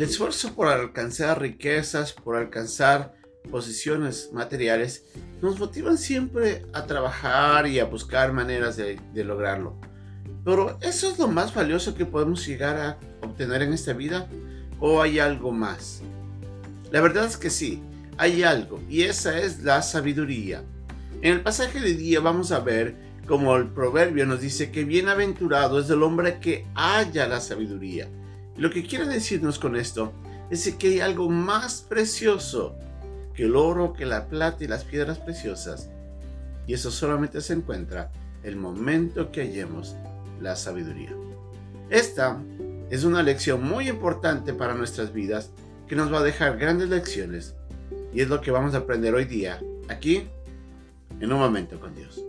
El esfuerzo por alcanzar riquezas, por alcanzar posiciones materiales, nos motivan siempre a trabajar y a buscar maneras de, lograrlo. Pero ¿eso es lo más valioso que podemos llegar a obtener en esta vida? ¿O hay algo más? La verdad es que sí, hay algo, y esa es la sabiduría. En el pasaje de día vamos a ver como el proverbio nos dice que bienaventurado es el hombre que haya la sabiduría. Lo que quiere decirnos con esto es que hay algo más precioso que el oro, que la plata y las piedras preciosas. Y eso solamente se encuentra el momento que hallemos la sabiduría. Esta es una lección muy importante para nuestras vidas que nos va a dejar grandes lecciones y es lo que vamos a aprender hoy día aquí en un momento con Dios.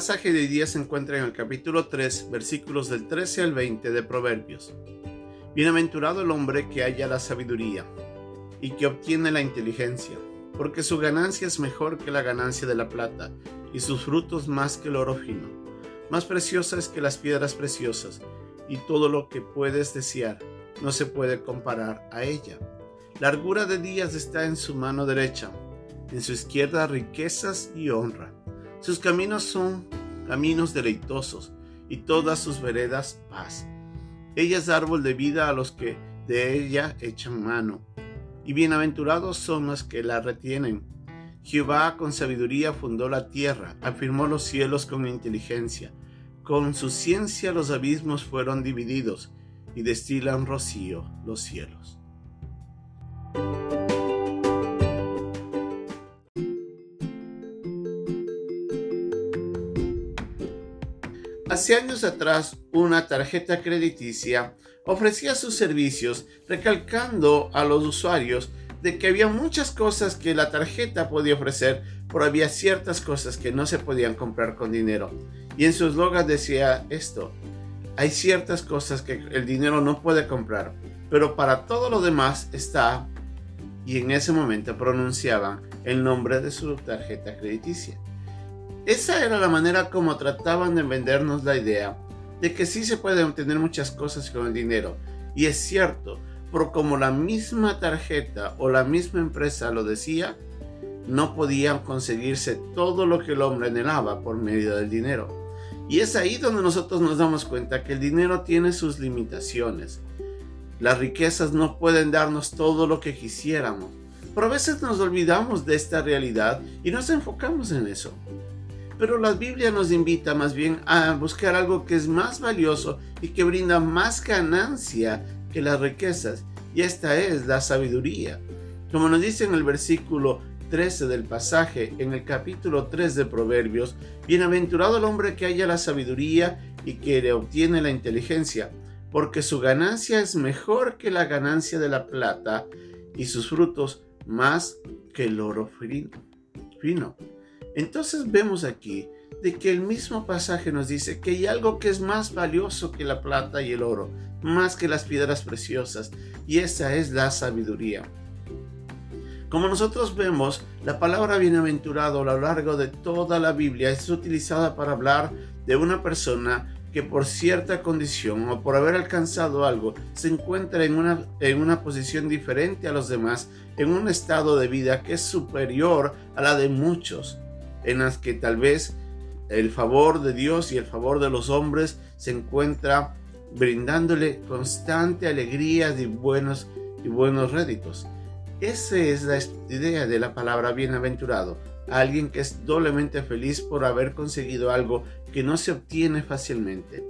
Pasaje de hoy día se encuentra en el capítulo 3, versículos del 13 al 20 de Proverbios. Bienaventurado el hombre que haya la sabiduría y que obtiene la inteligencia porque su ganancia es mejor que la ganancia de la plata, y sus frutos más que el oro fino. Más preciosa es que las piedras preciosas, y todo lo que puedes desear no se puede comparar a ella. Largura de días está en su mano derecha, en su izquierda riquezas y honra. Sus caminos son caminos deleitosos, y todas sus veredas paz. Ella es árbol de vida a los que de ella echan mano y bienaventurados son los que la retienen. Jehová con sabiduría fundó la tierra, afirmó los cielos con inteligencia. Con su ciencia los abismos fueron divididos y destilan rocío los cielos. Hace años atrás, una tarjeta crediticia ofrecía sus servicios recalcando a los usuarios de que había muchas cosas que la tarjeta podía ofrecer, pero había ciertas cosas que no se podían comprar con dinero. Y en su eslogan decía esto, hay ciertas cosas que el dinero no puede comprar, pero para todo lo demás está, y en ese momento pronunciaban el nombre de su tarjeta crediticia. Esa era la manera como trataban de vendernos la idea de que sí se pueden obtener muchas cosas con el dinero. Y es cierto, pero como la misma tarjeta o la misma empresa lo decía, no podían conseguirse todo lo que el hombre anhelaba por medio del dinero. Y es ahí donde nosotros nos damos cuenta que el dinero tiene sus limitaciones. Las riquezas no pueden darnos todo lo que quisiéramos. Pero a veces nos olvidamos de esta realidad y nos enfocamos en eso. Pero la Biblia nos invita más bien a buscar algo que es más valioso y que brinda más ganancia que las riquezas. Y esta es la sabiduría. Como nos dice en el versículo 13 del pasaje, en el capítulo 3 de Proverbios, bienaventurado el hombre que haya la sabiduría y que le obtiene la inteligencia, porque su ganancia es mejor que la ganancia de la plata y sus frutos más que el oro fino. Entonces vemos aquí de que el mismo pasaje nos dice que hay algo que es más valioso que la plata y el oro, más que las piedras preciosas, y esa es la sabiduría. Como nosotros vemos, la palabra bienaventurado a lo largo de toda la Biblia es utilizada para hablar de una persona que por cierta condición o por haber alcanzado algo se encuentra en una, en una posición diferente a los demás, en un estado de vida que es superior a la de muchos en las que tal vez el favor de Dios y el favor de los hombres se encuentra brindándole constante alegría y buenos, y buenos réditos. Esa es la idea de la palabra bienaventurado, alguien que es doblemente feliz por haber conseguido algo que no se obtiene fácilmente.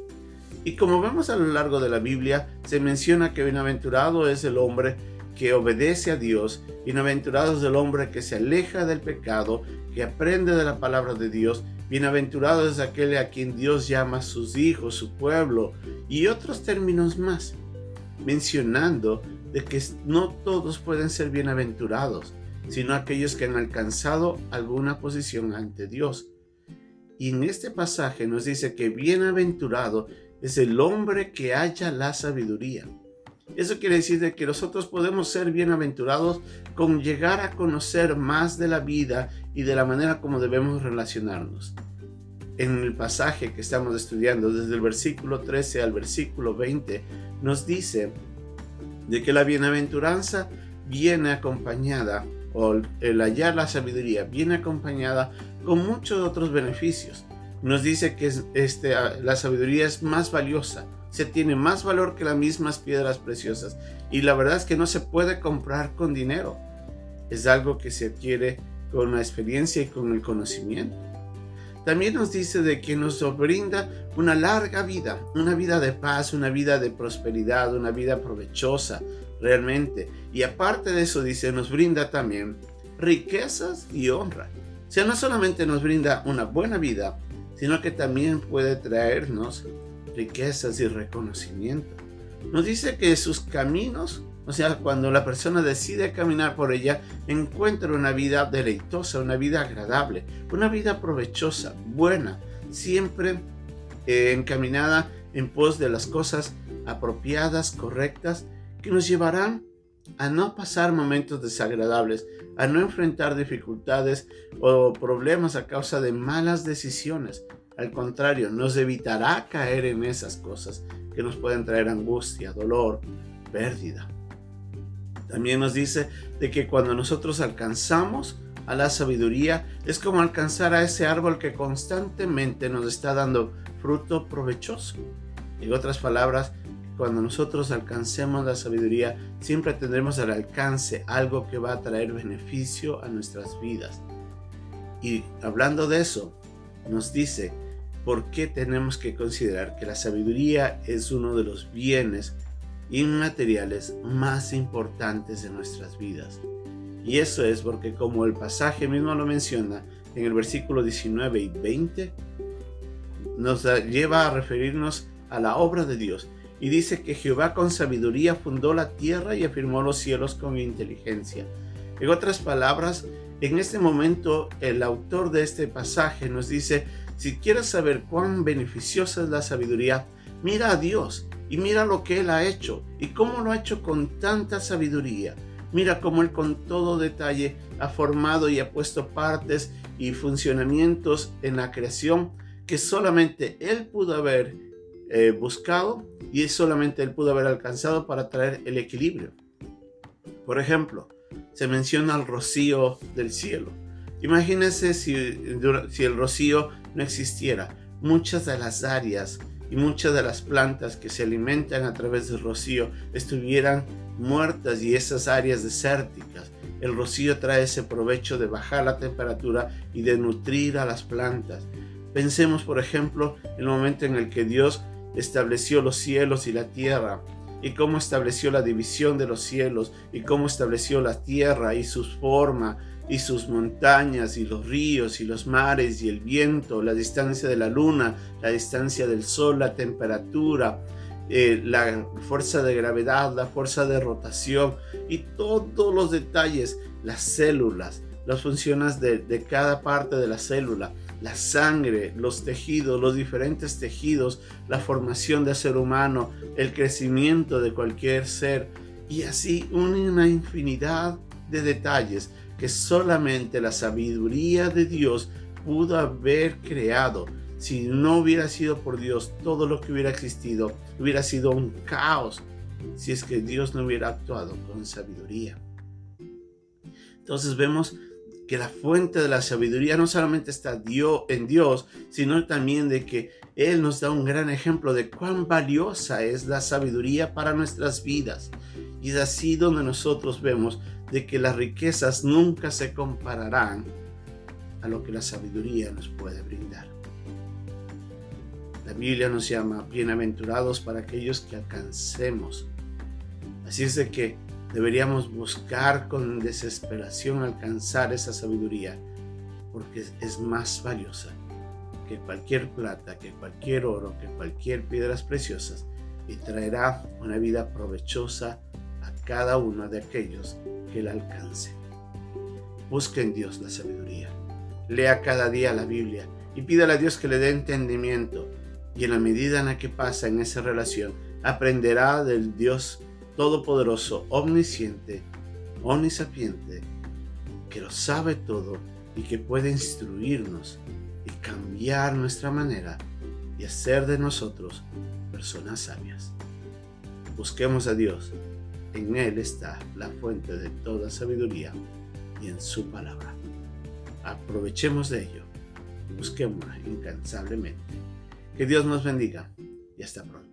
Y como vemos a lo largo de la Biblia, se menciona que bienaventurado es el hombre que obedece a Dios, bienaventurado es el hombre que se aleja del pecado, que aprende de la palabra de Dios, bienaventurado es aquel a quien Dios llama sus hijos, su pueblo, y otros términos más, mencionando de que no todos pueden ser bienaventurados, sino aquellos que han alcanzado alguna posición ante Dios. Y en este pasaje nos dice que bienaventurado es el hombre que haya la sabiduría. Eso quiere decir que nosotros podemos ser bienaventurados con llegar a conocer más de la vida y de la manera como debemos relacionarnos. En el pasaje que estamos estudiando, desde el versículo 13 al versículo 20, nos dice de que la bienaventuranza viene acompañada, o el hallar la sabiduría viene acompañada con muchos otros beneficios. Nos dice que este, la sabiduría es más valiosa, se tiene más valor que las mismas piedras preciosas. Y la verdad es que no se puede comprar con dinero. Es algo que se adquiere con la experiencia y con el conocimiento. También nos dice de que nos brinda una larga vida, una vida de paz, una vida de prosperidad, una vida provechosa realmente. Y aparte de eso dice, nos brinda también riquezas y honra. O sea, no solamente nos brinda una buena vida, sino que también puede traernos riquezas y reconocimiento. Nos dice que sus caminos, o sea, cuando la persona decide caminar por ella, encuentra una vida deleitosa, una vida agradable, una vida provechosa, buena, siempre eh, encaminada en pos de las cosas apropiadas, correctas, que nos llevarán a no pasar momentos desagradables, a no enfrentar dificultades o problemas a causa de malas decisiones, al contrario, nos evitará caer en esas cosas que nos pueden traer angustia, dolor, pérdida. También nos dice de que cuando nosotros alcanzamos a la sabiduría es como alcanzar a ese árbol que constantemente nos está dando fruto provechoso. En otras palabras, cuando nosotros alcancemos la sabiduría, siempre tendremos al alcance algo que va a traer beneficio a nuestras vidas. Y hablando de eso, nos dice por qué tenemos que considerar que la sabiduría es uno de los bienes inmateriales más importantes de nuestras vidas. Y eso es porque como el pasaje mismo lo menciona en el versículo 19 y 20, nos lleva a referirnos a la obra de Dios. Y dice que Jehová con sabiduría fundó la tierra y afirmó los cielos con inteligencia. En otras palabras, en este momento el autor de este pasaje nos dice si quieres saber cuán beneficiosa es la sabiduría, mira a Dios y mira lo que Él ha hecho y cómo lo ha hecho con tanta sabiduría. Mira cómo Él con todo detalle ha formado y ha puesto partes y funcionamientos en la creación que solamente Él pudo haber eh, buscado y solamente Él pudo haber alcanzado para traer el equilibrio. Por ejemplo, se menciona el rocío del cielo. Imagínense si, si el rocío no existiera, muchas de las áreas y muchas de las plantas que se alimentan a través del rocío estuvieran muertas y esas áreas desérticas. El rocío trae ese provecho de bajar la temperatura y de nutrir a las plantas. Pensemos, por ejemplo, en el momento en el que Dios estableció los cielos y la tierra, y cómo estableció la división de los cielos, y cómo estableció la tierra y su forma, y sus montañas y los ríos y los mares y el viento, la distancia de la luna, la distancia del sol, la temperatura, eh, la fuerza de gravedad, la fuerza de rotación y todos los detalles, las células, las funciones de, de cada parte de la célula, la sangre, los tejidos, los diferentes tejidos, la formación del ser humano, el crecimiento de cualquier ser y así una infinidad de detalles que solamente la sabiduría de Dios pudo haber creado. Si no hubiera sido por Dios, todo lo que hubiera existido hubiera sido un caos si es que Dios no hubiera actuado con sabiduría. Entonces vemos que la fuente de la sabiduría no solamente está en Dios, sino también de que Él nos da un gran ejemplo de cuán valiosa es la sabiduría para nuestras vidas. Y es así donde nosotros vemos de que las riquezas nunca se compararán a lo que la sabiduría nos puede brindar. La Biblia nos llama bienaventurados para aquellos que alcancemos. Así es de que deberíamos buscar con desesperación alcanzar esa sabiduría, porque es más valiosa que cualquier plata, que cualquier oro, que cualquier piedras preciosas, y traerá una vida provechosa a cada uno de aquellos que alcance. Busque en Dios la sabiduría. Lea cada día la Biblia y pídale a Dios que le dé entendimiento Y en la medida en la que pasa en esa relación, aprenderá del Dios Todopoderoso, omnisciente, omnisapiente, que lo sabe todo y que puede instruirnos y cambiar nuestra manera y hacer de nosotros personas sabias. Busquemos a Dios. En Él está la fuente de toda sabiduría y en su palabra. Aprovechemos de ello y busquémosla incansablemente. Que Dios nos bendiga y hasta pronto.